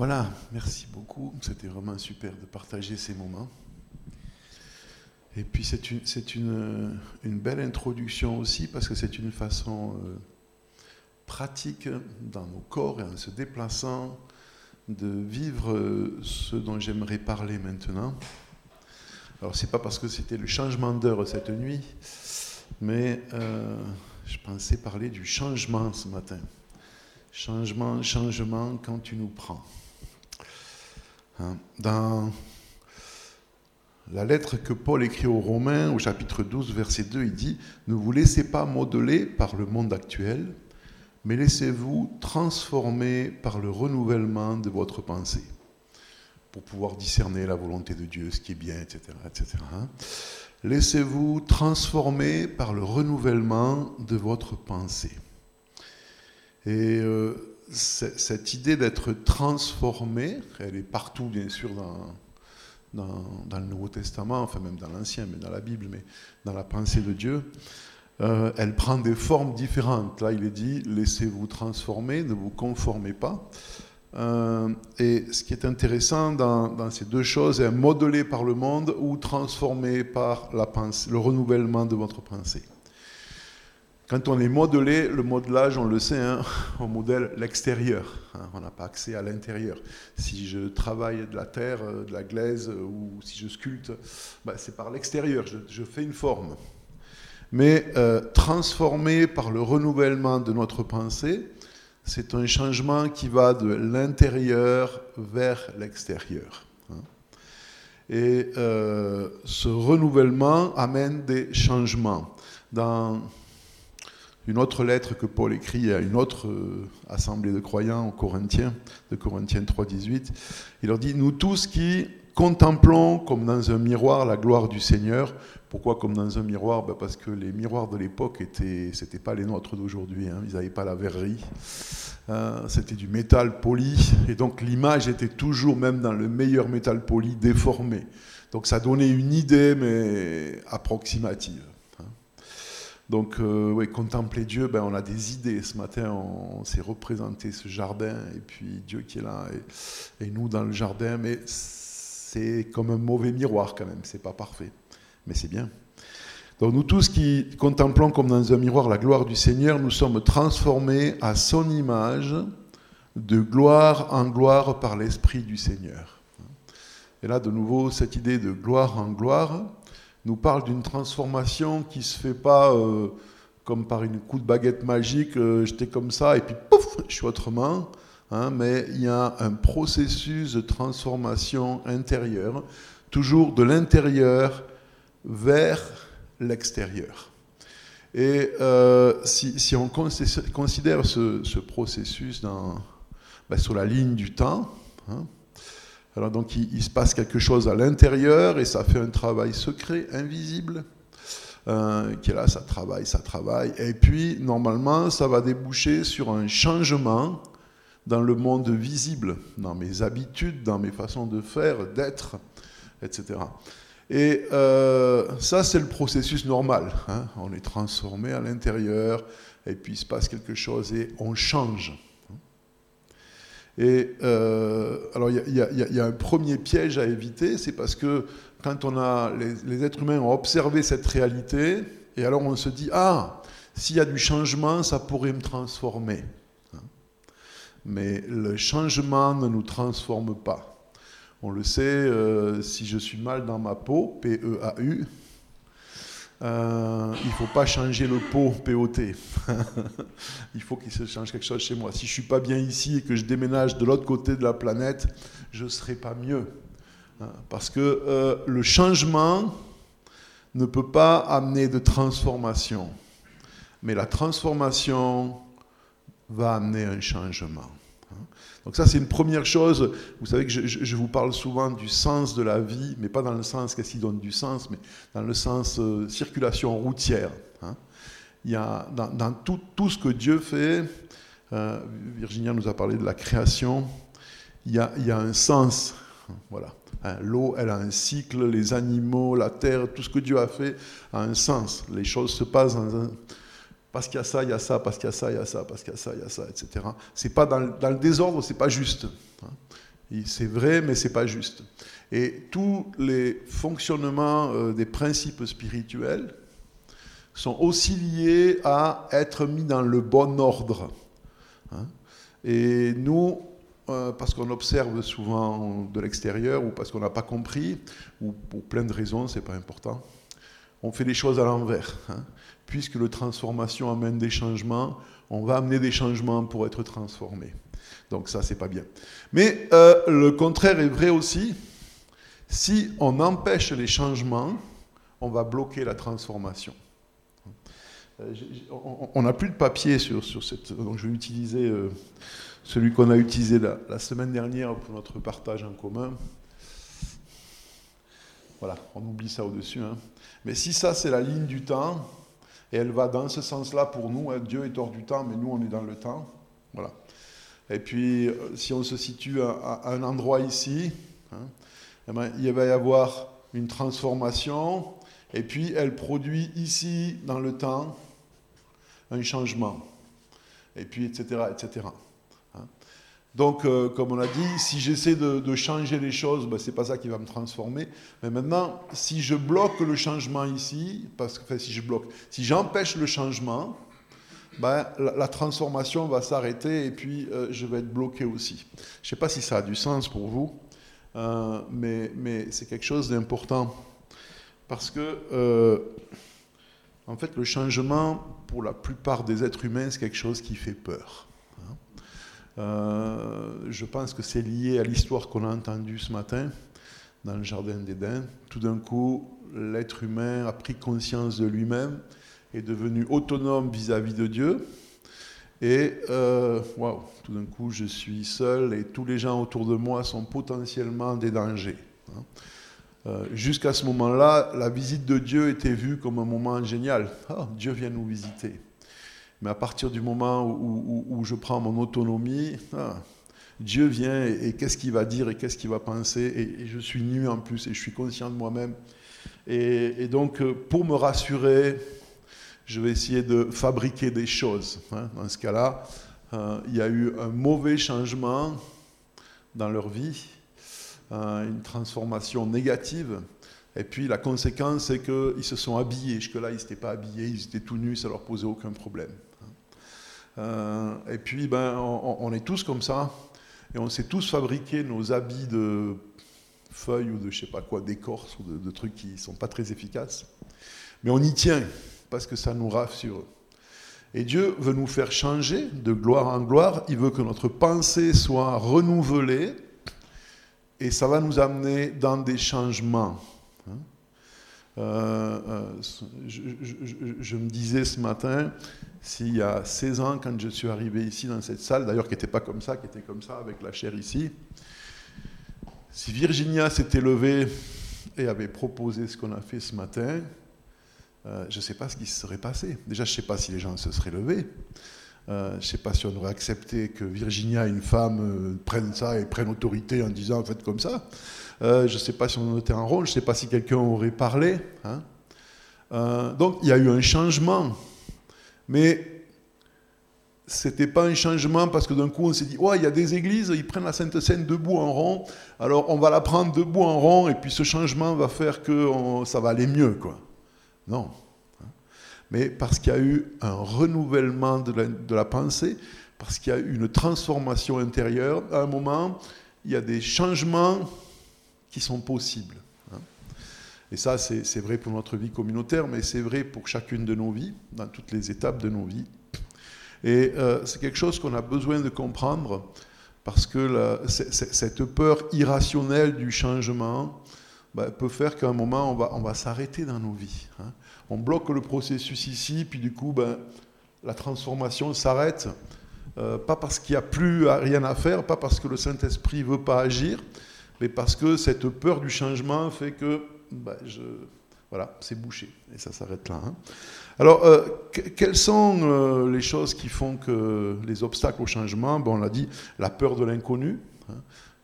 Voilà, merci beaucoup. C'était vraiment super de partager ces moments. Et puis c'est une, belle introduction aussi parce que c'est une façon euh, pratique dans nos corps et en se déplaçant de vivre euh, ce dont j'aimerais parler maintenant. Alors c'est pas parce que c'était le changement d'heure cette nuit, mais euh, je pensais parler du changement ce matin. Changement, changement quand tu nous prends. Hein, dans la lettre que Paul écrit aux Romains, au chapitre 12, verset 2, il dit Ne vous laissez pas modeler par le monde actuel, mais laissez-vous transformer par le renouvellement de votre pensée, pour pouvoir discerner la volonté de Dieu, ce qui est bien, etc. etc. Hein. Laissez-vous transformer par le renouvellement de votre pensée. Et euh, cette idée d'être transformé, elle est partout bien sûr dans, le Nouveau Testament, enfin même dans l'Ancien, mais dans la Bible, mais dans la pensée de Dieu, euh, elle prend des formes différentes. Là, il est dit, laissez-vous transformer, ne vous conformez pas. Euh, et ce qui est intéressant dans, dans, ces deux choses est modelé par le monde ou transformé par la pensée, le renouvellement de votre pensée. Quand on est modelé, le modelage, on le sait, hein, on modèle l'extérieur. Hein, on n'a pas accès à l'intérieur. Si je travaille de la terre, euh, de la glaise, euh, ou si je sculpte, bah, c'est par l'extérieur, je, fais une forme. Mais euh, transformé par le renouvellement de notre pensée, c'est un changement qui va de l'intérieur vers l'extérieur. Hein. Et ce renouvellement amène des changements. Dans une autre lettre que Paul écrit à une autre euh, assemblée de croyants aux Corinthiens, de Corinthiens 3, 18. Il leur dit Nous tous qui contemplons comme dans un miroir la gloire du Seigneur. Pourquoi comme dans un miroir? Ben Parce que les miroirs de l'époque étaient, c'était pas les nôtres d'aujourd'hui. Hein. Ils n'avaient pas la verrerie. Euh, c'était du métal poli. Et donc l'image était toujours, même dans le meilleur métal poli, déformée. Donc ça donnait une idée, mais approximative. Donc, euh, contempler Dieu, ben, on a des idées. Ce matin, on, s'est représenté ce jardin, et puis Dieu qui est là, et, nous dans le jardin. Mais c'est comme un mauvais miroir quand même, c'est pas parfait. Mais c'est bien. Donc, nous tous qui contemplons comme dans un miroir la gloire du Seigneur, nous sommes transformés à son image, de gloire en gloire par l'Esprit du Seigneur. Et là, de nouveau, cette idée de gloire en gloire, nous parle d'une transformation qui se fait pas euh, comme par une coup de baguette magique, euh, j'étais comme ça et puis pouf, je suis autrement. Hein, mais il y a un processus de transformation intérieure, toujours de l'intérieur vers l'extérieur. Et euh, si, on considère ce, processus ben, sur la ligne du temps, hein, alors donc il, se passe quelque chose à l'intérieur et ça fait un travail secret, invisible, euh, qui est là, ça travaille, ça travaille. Et puis normalement, ça va déboucher sur un changement dans le monde visible, dans mes habitudes, dans mes façons de faire, d'être, etc. Et euh, ça, c'est le processus normal. Hein. On est transformé à l'intérieur, et puis il se passe quelque chose et on change. Et alors, il y, a un premier piège à éviter, c'est parce que quand on a, les, êtres humains ont observé cette réalité, et alors on se dit, ah, s'il y a du changement, ça pourrait me transformer. Mais le changement ne nous transforme pas. On le sait, euh, si je suis mal dans ma peau, P-E-A-U, euh, il ne faut pas changer le pot POT. il faut qu'il se change quelque chose chez moi. Si je ne suis pas bien ici et que je déménage de l'autre côté de la planète, je ne serai pas mieux. Hein, parce que euh, le changement ne peut pas amener de transformation. Mais la transformation va amener un changement. Donc ça, c'est une première chose. Vous savez que je, vous parle souvent du sens de la vie, mais pas dans le sens qu'est-ce qui donne du sens, mais dans le sens euh, circulation routière. Hein. Il y a, dans, tout, tout, ce que Dieu fait, euh, Virginia nous a parlé de la création, il y a, il y a un sens. Voilà. Hein, l'eau, elle a un cycle, les animaux, la terre, tout ce que Dieu a fait a un sens. Les choses se passent dans un, parce qu'il y a ça, il y a ça, parce qu'il y a ça, il y a ça, parce qu'il y a ça, il y a ça, etc. C'est pas dans, le, désordre, c'est pas juste. Hein. C'est vrai, mais c'est pas juste. Et tous les fonctionnements euh, des principes spirituels sont aussi liés à être mis dans le bon ordre. Hein. Et nous, euh, parce qu'on observe souvent de l'extérieur ou parce qu'on n'a pas compris, ou pour plein de raisons, c'est pas important, on fait les choses à l'envers. Hein. Puisque la transformation amène des changements, on va amener des changements pour être transformé. Donc ça, c'est pas bien. Mais euh, le contraire est vrai aussi. Si on empêche les changements, on va bloquer la transformation. Euh, on n'a plus de papier sur, cette. Donc je vais utiliser euh, celui qu'on a utilisé la, semaine dernière pour notre partage en commun. Voilà, on oublie ça au-dessus. Hein. Mais si ça, c'est la ligne du temps, et elle va dans ce sens-là pour nous, hein, Dieu est hors du temps, mais nous, on est dans le temps. Voilà. Et puis, euh, si on se situe à, un endroit ici, hein, eh ben, il va y avoir une transformation, et puis elle produit ici, dans le temps, un changement. Et puis, etc., etc. Donc, euh, comme on a dit, si j'essaie de, changer les choses, ben, ce n'est pas ça qui va me transformer. Mais maintenant, si je bloque le changement ici, parce que si je bloque, si j'empêche le changement, ben, la, transformation va s'arrêter et puis euh, je vais être bloqué aussi. Je ne sais pas si ça a du sens pour vous, euh, mais, c'est quelque chose d'important. Parce que, en fait, le changement, pour la plupart des êtres humains, c'est quelque chose qui fait peur. Hein. je pense que c'est lié à l'histoire qu'on a entendue ce matin dans le Jardin d'Éden. Tout d'un coup, l'être humain a pris conscience de lui-même est devenu autonome vis-à-vis de Dieu. Et euh, tout d'un coup, je suis seul et tous les gens autour de moi sont potentiellement des dangers. Hein. Euh, jusqu'à ce moment-là, la visite de Dieu était vue comme un moment génial. Ah, Dieu vient nous visiter. Mais à partir du moment où, je prends mon autonomie, ah, Dieu vient et, qu'est-ce qu'il va dire et qu'est-ce qu'il va penser et, je suis nu en plus et je suis conscient de moi-même. Et, donc, euh, pour me rassurer, je vais essayer de fabriquer des choses. Hein. Dans ce cas-là, euh, il y a eu un mauvais changement dans leur vie, euh, une transformation négative. Et puis la conséquence, c'est qu'ils se sont habillés. Jusque-là, ils n'étaient pas habillés, ils étaient tout nus, ça leur posait aucun problème. Euh, et puis, ben, on, est tous comme ça, et on s'est tous fabriqué nos habits de feuilles ou de je sais pas quoi, d'écorce ou de, trucs qui sont pas très efficaces. Mais on y tient parce que ça nous rassure. Et Dieu veut nous faire changer de gloire en gloire. Il veut que notre pensée soit renouvelée. Et ça va nous amener dans des changements. Hein. Euh, euh, je, me disais ce matin, s'il y a 16 ans, quand je suis arrivé ici dans cette salle, d'ailleurs qui n'était pas comme ça, qui était comme ça avec la chair ici, si Virginia s'était levée et avait proposé ce qu'on a fait ce matin, euh, je ne sais pas ce qui se serait passé. Déjà, je ne sais pas si les gens se seraient levés. Je ne sais pas si on aurait accepté que Virginia, une femme, prenne ça et prenne autorité en disant faites comme ça. Je ne sais pas si on était en rôle, je ne sais pas si quelqu'un aurait parlé. Hein. donc il y a eu un changement. Mais ce n'était pas un changement parce que d'un coup on s'est dit ouais, il y a des églises, ils prennent la Sainte Seine debout en rond, alors on va la prendre debout en rond et puis ce changement va faire que ça va aller mieux. quoi. Non. Mais parce qu'il y a eu un renouvellement de la, pensée, parce qu'il y a eu une transformation intérieure, à un moment, il y a des changements qui sont possibles. Hein. Et ça, c'est vrai pour notre vie communautaire, mais c'est vrai pour chacune de nos vies, dans toutes les étapes de nos vies. Et euh, c'est quelque chose qu'on a besoin de comprendre, parce que cette peur irrationnelle du changement, bah, peut faire qu'à un moment, on va, s'arrêter dans nos vies. Hein. On bloque le processus ici, puis du coup, ben, la transformation s'arrête. Euh, pas parce qu'il n'y a plus rien à faire, pas parce que le Saint-Esprit ne veut pas agir, mais parce que cette peur du changement fait que je, voilà, c'est bouché. Et ça s'arrête là. Hein. Alors, euh, quelles sont euh, les choses qui font que les obstacles au changement? On l'a dit, la peur de l'inconnu. Hein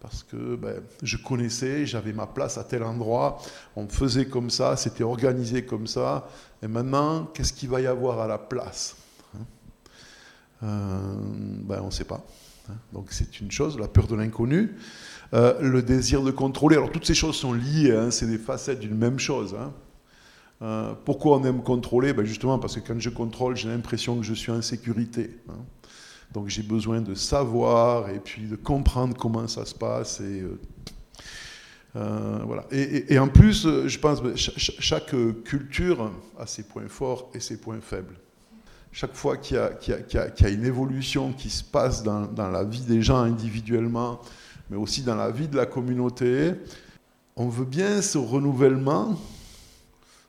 parce que ben, je connaissais, j'avais ma place à tel endroit, on faisait comme ça, c'était organisé comme ça, et maintenant, qu'est-ce qu'il va y avoir à la place hein? Euh, ben, On ne sait pas. Donc c'est une chose, la peur de l'inconnu. Euh, le désir de contrôler. Alors toutes ces choses sont liées, hein, c'est des facettes d'une même chose. Hein. Euh, pourquoi on aime contrôler? Ben Justement parce que quand je contrôle, j'ai l'impression que je suis en sécurité. Donc j'ai besoin de savoir et puis de comprendre comment ça se passe. Et, euh, voilà. Et, en plus, je pense que chaque culture a ses points forts et ses points faibles chaque fois qu'il y, a une évolution qui se passe dans, la vie des gens individuellement, mais aussi dans la vie de la communauté, on veut bien ce renouvellement,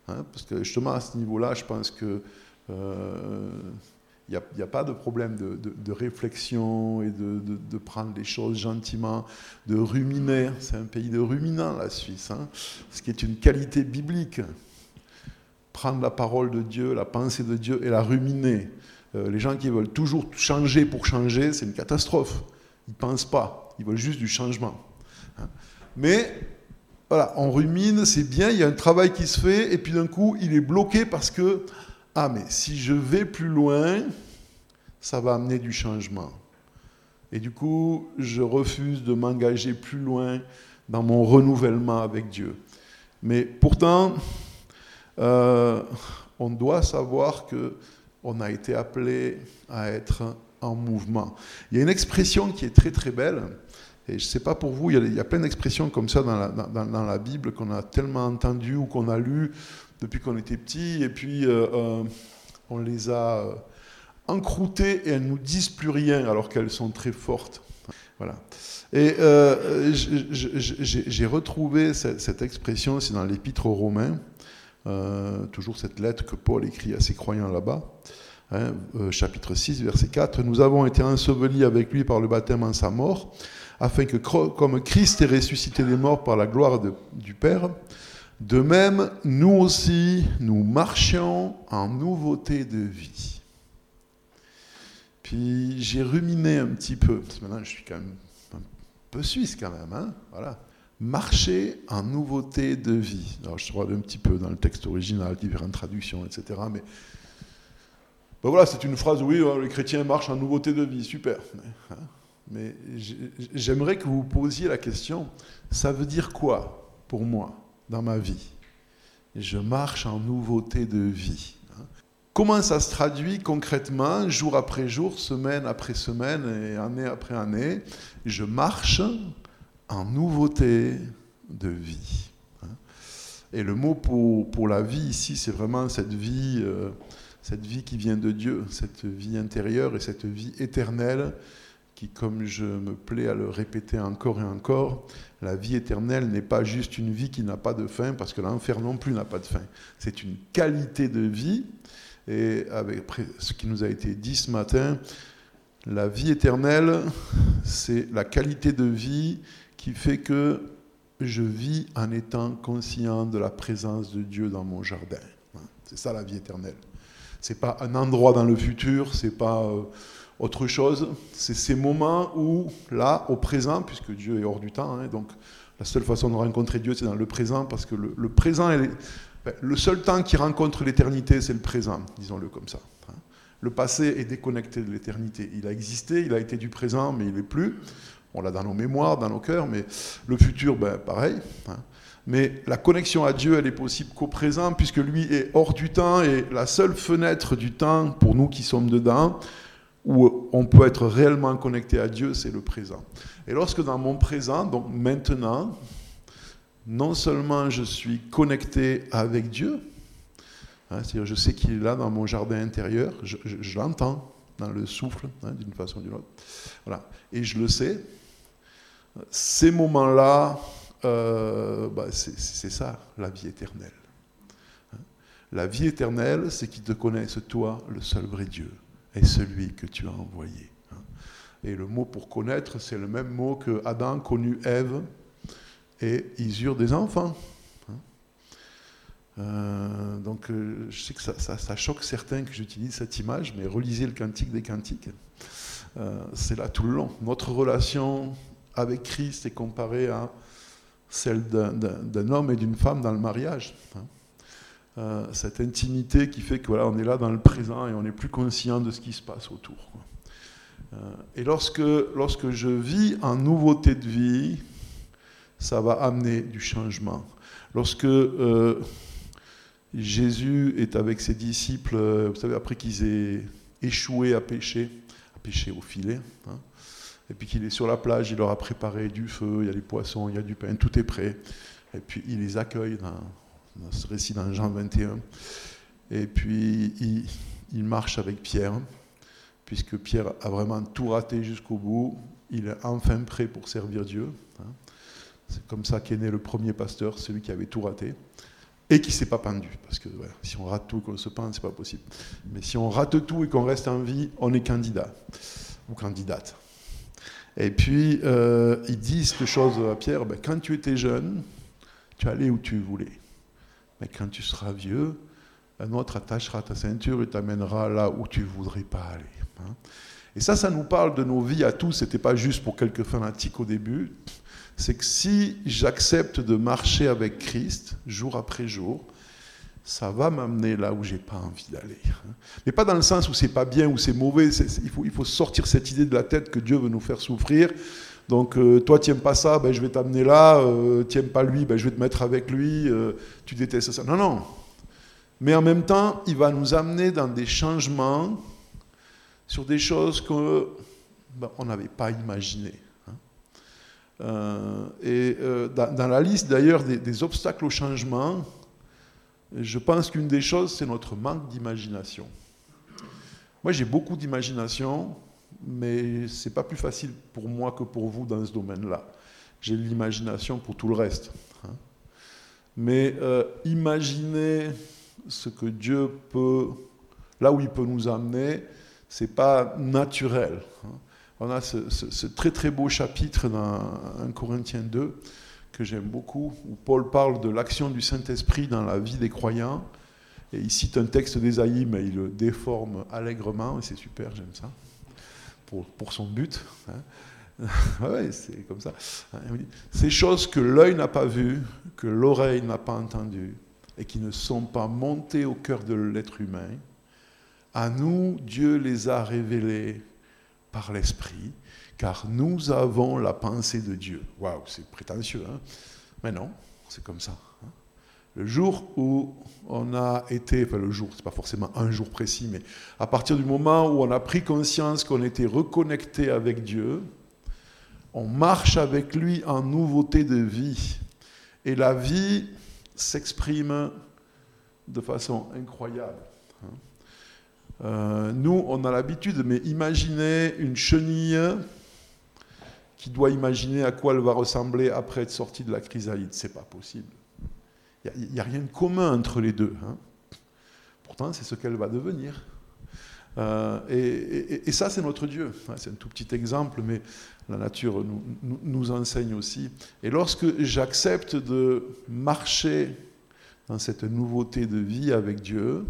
hein, parce que justement à ce niveau-là, je pense que euh, il n'y a, pas de problème de, réflexion et de, prendre les choses gentiment, de ruminer. C'est un pays de ruminants, la Suisse, hein, ce qui est une qualité biblique prendre la parole de Dieu, la pensée de Dieu et la ruminer. Euh, les gens qui veulent toujours changer pour changer, c'est une catastrophe. Ils ne pensent pas, ils veulent juste du changement. Hein. Mais voilà, on rumine, c'est bien, il y a un travail qui se fait, et puis d'un coup, il est bloqué parce que, ah mais si je vais plus loin, ça va amener du changement. Et du coup, je refuse de m'engager plus loin dans mon renouvellement avec Dieu. Mais pourtant, euh, on doit savoir que on a été appelé à être en mouvement. Il y a une expression qui est très très belle, et je ne sais pas pour vous, il y a, plein d'expressions comme ça dans la, Bible qu'on a tellement entendues ou qu'on a lues depuis qu'on était petit, et puis euh, euh, on les a encroûtées et elles ne nous disent plus rien alors qu'elles sont très fortes. Voilà. Et j'ai retrouvé cette, expression, c'est dans l'Épître aux Romains. Euh, toujours cette lettre que Paul écrit à ses croyants là-bas, hein, euh, chapitre 6, verset 4, Nous avons été ensevelis avec lui par le baptême en sa mort, afin que comme Christ est ressuscité des morts par la gloire du Père, de même, nous aussi, nous marchions en nouveauté de vie. Puis j'ai ruminé un petit peu, parce que maintenant je suis quand même un peu suisse quand même, hein, voilà marcher en nouveauté de vie. Alors, je regarde un petit peu dans le texte original, différentes traductions, etc. Mais ben voilà, c'est une phrase, oui, les chrétiens marchent en nouveauté de vie, super. Hein. J'aimerais que vous posiez la question, ça veut dire quoi pour moi dans ma vie? Je marche en nouveauté de vie. Hein. Comment ça se traduit concrètement, jour après jour, semaine après semaine et année après année? Je marche en nouveauté de vie. Hein. Et le mot pour, pour la vie ici, c'est vraiment cette vie, euh, cette vie qui vient de Dieu, cette vie intérieure et cette vie éternelle qui, comme je me plais à le répéter encore et encore, la vie éternelle n'est pas juste une vie qui n'a pas de fin, parce que l'enfer non plus n'a pas de fin. C'est une qualité de vie. Et avec ce qui nous a été dit ce matin, la vie éternelle, c'est la qualité de vie qui fait que je vis en étant conscient de la présence de Dieu dans mon jardin. C'est ça la vie éternelle. C'est pas un endroit dans le futur, c'est pas euh, autre chose. C'est ces moments où, là, au présent, puisque Dieu est hors du temps, hein, donc la seule façon de rencontrer Dieu, c'est dans le présent, parce que le, présent, est, ben, le seul temps qui rencontre l'éternité, c'est le présent, disons-le comme ça. Hein. Le passé est déconnecté de l'éternité. Il a existé, il a été du présent, mais il n'est plus. On l'a dans nos mémoires, dans nos cœurs, mais le futur, ben, pareil. Hein. Mais la connexion à Dieu, elle est possible qu'au présent, puisque lui est hors du temps, et la seule fenêtre du temps, pour nous qui sommes dedans, où on peut être réellement connecté à Dieu, c'est le présent. Et lorsque dans mon présent, donc maintenant, non seulement je suis connecté avec Dieu, hein, c'est-à-dire je sais qu'il est là dans mon jardin intérieur, je, l'entends dans le souffle, hein, d'une façon ou d'une autre, voilà. et je le sais, ces moments-là, euh, bah, c'est ça, la vie éternelle. Hein? La vie éternelle, c'est qu'ils te connaissent, toi, le seul vrai Dieu, et celui que tu as envoyé. Hein? Et le mot pour connaître, c'est le même mot que Adam connut Ève, et ils eurent des enfants. Hein? Euh, donc euh, je sais que ça, choque certains que j'utilise cette image, mais relisez le cantique des cantiques. c'est là tout le long. Notre relation avec Christ est comparée à celle d'un homme et d'une femme dans le mariage. Hein. Euh, cette intimité qui fait que voilà, on est là dans le présent et on n'est plus conscient de ce qui se passe autour. et lorsque, lorsque je vis en nouveauté de vie, ça va amener du changement. Lorsque Jésus est avec ses disciples, vous savez, après qu'ils aient échoué à pêcher, à pêcher au filet, hein, et puis qu'il est sur la plage, il leur a préparé du feu, il y a des poissons, il y a du pain, tout est prêt. Et puis il les accueille dans, ce récit dans Jean 21. Et puis il, il, marche avec Pierre, puisque Pierre a vraiment tout raté jusqu'au bout. Il est enfin prêt pour servir Dieu. Hein. C'est comme ça qu'est né le premier pasteur, celui qui avait tout raté et qui ne s'est pas pendu. Parce que si on rate tout et qu'on se pend, c'est pas possible. Mais si on rate tout et qu'on reste en vie, on est candidat ou candidate. Et puis, euh, ils disent cette chose à Pierre, ben, quand tu étais jeune, tu allais où tu voulais. Mais quand tu seras vieux, un autre attachera ta ceinture et t'amènera là où tu ne voudrais pas aller. Hein. Et ça, ça nous parle de nos vies à tous. Ce n'était pas juste pour quelques fanatiques au début. C'est que si j'accepte de marcher avec Christ jour après jour, ça va m'amener là où j'ai pas envie d'aller. Hein. Mais pas dans le sens où c'est pas bien ou c'est mauvais. il, faut, sortir cette idée de la tête que Dieu veut nous faire souffrir. Donc euh, toi, tu pas ça, ben, je vais t'amener là. Euh, tu pas lui, ben, je vais te mettre avec lui. Euh, tu détestes ça. Non, non. Mais en même temps, il va nous amener dans des changements sur des choses qu'on ben, n'avait pas imaginées. Hein. et dans, la liste d'ailleurs des, des obstacles au changement, je pense qu'une des choses, c'est notre manque d'imagination. Moi, j'ai beaucoup d'imagination, mais ce n'est pas plus facile pour moi que pour vous dans ce domaine-là. J'ai l'imagination pour tout le reste. Hein. Mais euh, imaginer ce que Dieu peut, là où il peut nous amener, ce n'est pas naturel. Hein. On a ce, ce, très très beau chapitre dans 1 Corinthiens 2 que j'aime beaucoup, où Paul parle de l'action du Saint-Esprit dans la vie des croyants. Et il cite un texte d'Ésaïe, mais il le déforme allègrement, et c'est super, j'aime ça, pour, pour, son but. Hein. ouais, c'est comme ça. Ces choses que l'œil n'a pas vues, que l'oreille n'a pas entendues, et qui ne sont pas montées au cœur de l'être humain, à nous, Dieu les a révélées par l'Esprit car nous avons la pensée de Dieu. Waouh, c'est prétentieux, hein mais non, c'est comme ça. Hein. le jour où on a été, enfin le jour, c'est pas forcément un jour précis, mais à partir du moment où on a pris conscience qu'on était reconnecté avec Dieu, on marche avec lui en nouveauté de vie. Et la vie s'exprime de façon incroyable. Hein. Euh, nous, on a l'habitude, mais imaginez une chenille qui doit imaginer à quoi elle va ressembler après être sortie de la chrysalide. C'est pas possible. Il n'y a, rien de commun entre les deux. Hein. Pourtant, c'est ce qu'elle va devenir. Euh, et, ça, c'est notre Dieu. C'est un tout petit exemple, mais la nature nous, nous enseigne aussi. Et lorsque j'accepte de marcher dans cette nouveauté de vie avec Dieu,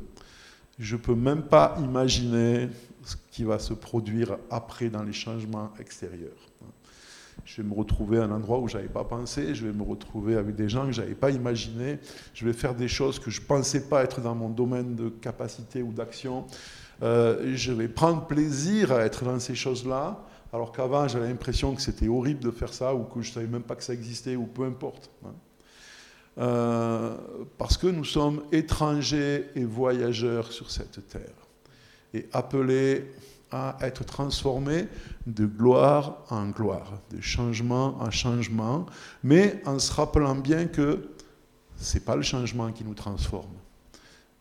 je ne peux même pas imaginer ce qui va se produire après dans les changements extérieurs je vais me retrouver à un endroit où je n'avais pas pensé, je vais me retrouver avec des gens que je n'avais pas imaginé, je vais faire des choses que je ne pensais pas être dans mon domaine de capacité ou d'action. Euh, je vais prendre plaisir à être dans ces choses-là, alors qu'avant j'avais l'impression que c'était horrible de faire ça ou que je ne savais même pas que ça existait ou peu importe. Hein. Euh, parce que nous sommes étrangers et voyageurs sur cette terre et appelés à être transformé de gloire en gloire, de changement en changement, mais en se rappelant bien que ce n'est pas le changement qui nous transforme.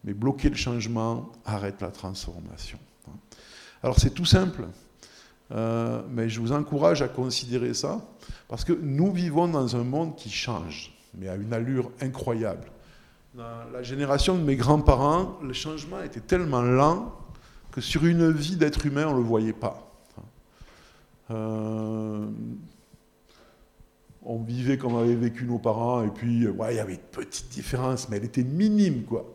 Mais bloquer le changement arrête la transformation. Alors c'est tout simple, euh, mais je vous encourage à considérer ça, parce que nous vivons dans un monde qui change, mais à une allure incroyable. Dans la génération de mes grands-parents, le changement était tellement lent sur une vie d'être humain, on ne le voyait pas. Euh, on vivait comme avaient vécu nos parents, et puis ouais, il y avait une petite différence, mais elle était minime, quoi.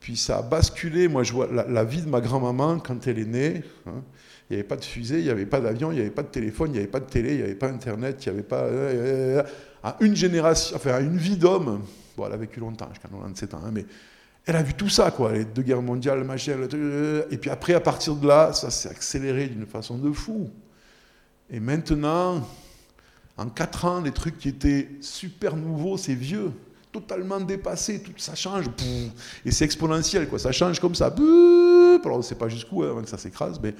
Puis ça a basculé. Moi, je vois la, vie de ma grand-maman quand elle est née. Hein, il n'y avait pas de fusée, il n'y avait pas d'avion, il n'y avait pas de téléphone, il n'y avait pas de télé, il n'y avait pas Internet, il n'y avait pas. À une génération, enfin, à une vie d'homme, bon, elle a vécu longtemps, jusqu'à 97 ans, hein, mais elle a vu tout ça, quoi, les deux guerres mondiales, machin, et puis après, à partir de là, ça s'est accéléré d'une façon de fou. Et maintenant, en quatre ans, les trucs qui étaient super nouveaux, c'est vieux, totalement dépassé, tout ça change, et c'est exponentiel, quoi, ça change comme ça, alors on ne sait pas jusqu'où hein, avant que ça s'écrase, mais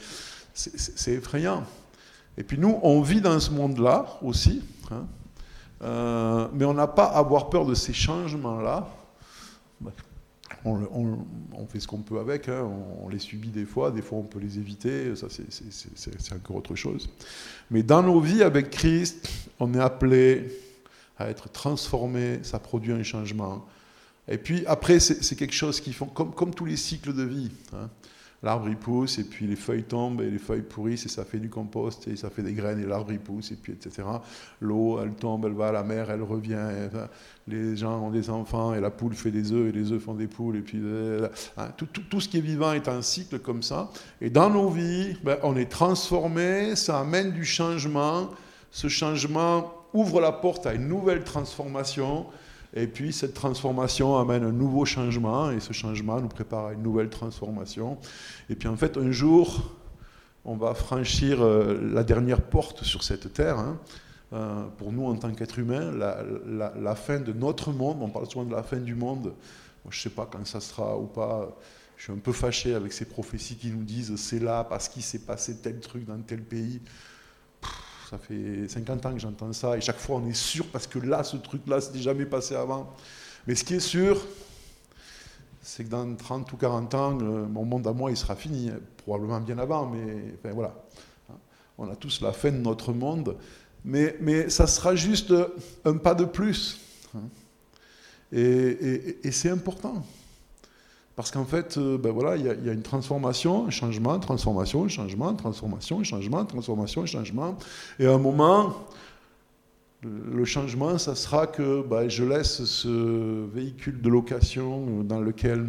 c'est effrayant. Et puis nous, on vit dans ce monde-là aussi, hein, euh, mais on n'a pas à avoir peur de ces changements-là on, fait ce qu'on peut avec, hein. on, les subit des fois, des fois on peut les éviter, ça c'est encore autre chose. Mais dans nos vies avec Christ, on est appelé à être transformé, ça produit un changement. Et puis après, c'est quelque chose qui font comme, comme tous les cycles de vie. Hein l'arbre il pousse, et puis les feuilles tombent, et les feuilles pourrissent, et ça fait du compost, et ça fait des graines, et l'arbre il pousse, et puis etc. L'eau, elle tombe, elle va à la mer, elle revient, les gens ont des enfants, et la poule fait des œufs, et les œufs font des poules, et puis euh, hein, tout, ce qui est vivant est un cycle comme ça. Et dans nos vies, ben, on est transformé, ça amène du changement, ce changement ouvre la porte à une nouvelle transformation, et puis cette transformation amène un nouveau changement, et ce changement nous prépare à une nouvelle transformation. Et puis en fait, un jour, on va franchir euh, la dernière porte sur cette terre. Hein. Euh, pour nous, en tant qu'êtres humains, la, fin de notre monde, on parle souvent de la fin du monde, je ne sais pas quand ça sera ou pas, je suis un peu fâché avec ces prophéties qui nous disent c'est là parce qu'il s'est passé tel truc dans tel pays ça fait 50 ans que j'entends ça, et chaque fois on est sûr parce que là, ce truc-là, c'était jamais passé avant. Mais ce qui est sûr, c'est que dans 30 ou 40 ans, mon monde à moi, il sera fini, probablement bien avant, mais voilà. On a tous la fin de notre monde, mais, mais ça sera juste un pas de plus. et c'est important. Parce qu'en fait, euh, ben voilà, il y, a une transformation, un changement, transformation, changement, transformation, changement, transformation, changement. Et à un moment, le changement, ça sera que ben, je laisse ce véhicule de location dans lequel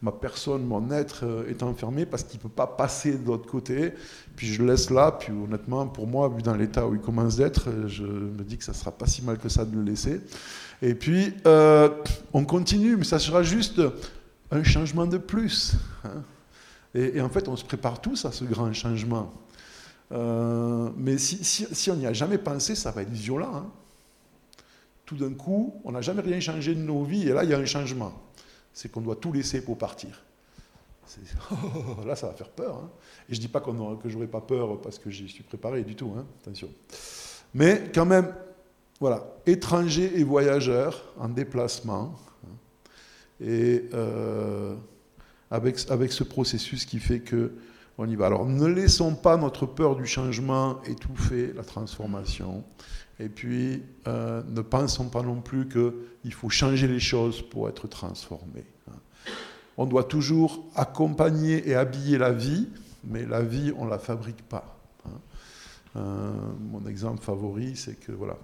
ma personne, mon être euh, est enfermé parce qu'il ne peut pas passer de l'autre côté. Puis je le laisse là, puis honnêtement, pour moi, vu dans l'état où il commence d'être, je me dis que ça ne sera pas si mal que ça de le laisser. Et puis, euh, on continue, mais ça sera juste un changement de plus. Hein. Et, en fait, on se prépare tous à ce grand changement. Euh, mais si, on n'y a jamais pensé, ça va être violent. Hein. Tout d'un coup, on n'a jamais rien changé de nos vies, et là, il y a un changement. C'est qu'on doit tout laisser pour partir. là, ça va faire peur. Hein. Et je ne dis pas que je n'aurai pas peur parce que j'y suis préparé du tout, attention. Mais quand même, voilà, étrangers et voyageurs en déplacement, et euh, avec, avec ce processus qui fait que on y va. Alors ne laissons pas notre peur du changement étouffer la transformation. Et puis euh, ne pensons pas non plus qu'il faut changer les choses pour être transformé. On doit toujours accompagner et habiller la vie, mais la vie, on ne la fabrique pas. Euh, mon exemple favori, c'est que voilà,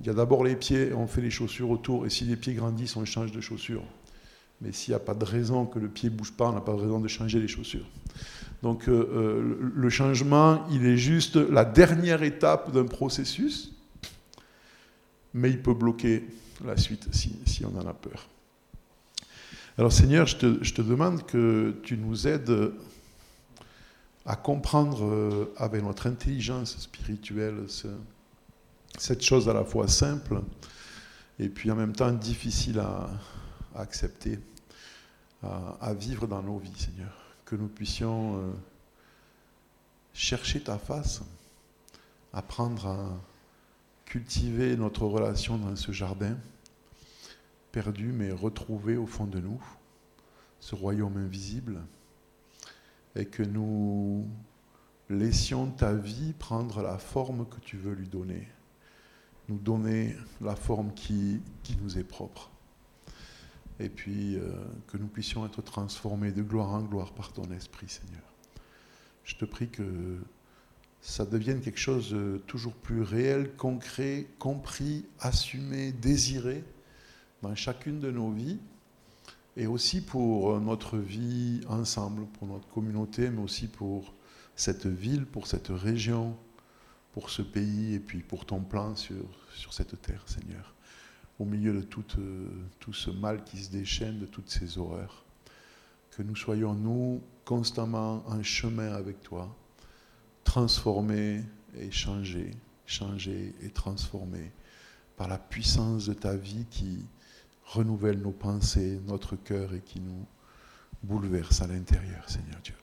il y a d'abord les pieds, on fait les chaussures autour, et si les pieds grandissent, on change de chaussures. Mais s'il n'y a pas de raison que le pied ne bouge pas, on n'a pas de raison de changer les chaussures. Donc euh, euh, le changement, il est juste la dernière étape d'un processus, mais il peut bloquer la suite si, on en a peur. Alors Seigneur, je te, demande que tu nous aides à comprendre euh, avec notre intelligence spirituelle ce, cette chose à la fois simple et puis en même temps difficile à, accepter, à, vivre dans nos vies, Seigneur. Que nous puissions euh, chercher ta face, apprendre à cultiver notre relation dans ce jardin, perdu mais retrouvé au fond de nous, ce royaume invisible, et que nous laissions ta vie prendre la forme que tu veux lui donner nous donner la forme qui, qui nous est propre. Et puis euh, que nous puissions être transformés de gloire en gloire par ton Esprit, Seigneur. Je te prie que ça devienne quelque chose de toujours plus réel, concret, compris, assumé, désiré dans chacune de nos vies, et aussi pour notre vie ensemble, pour notre communauté, mais aussi pour cette ville, pour cette région, pour ce pays et puis pour ton plan sur, sur cette terre, Seigneur. au milieu de tout, euh, tout ce mal qui se déchaîne, de toutes ces horreurs. Que nous soyons, nous, constamment en chemin avec toi, transformés et changés, changés et transformés par la puissance de ta vie qui renouvelle nos pensées, notre cœur et qui nous bouleverse à l'intérieur, Seigneur Dieu.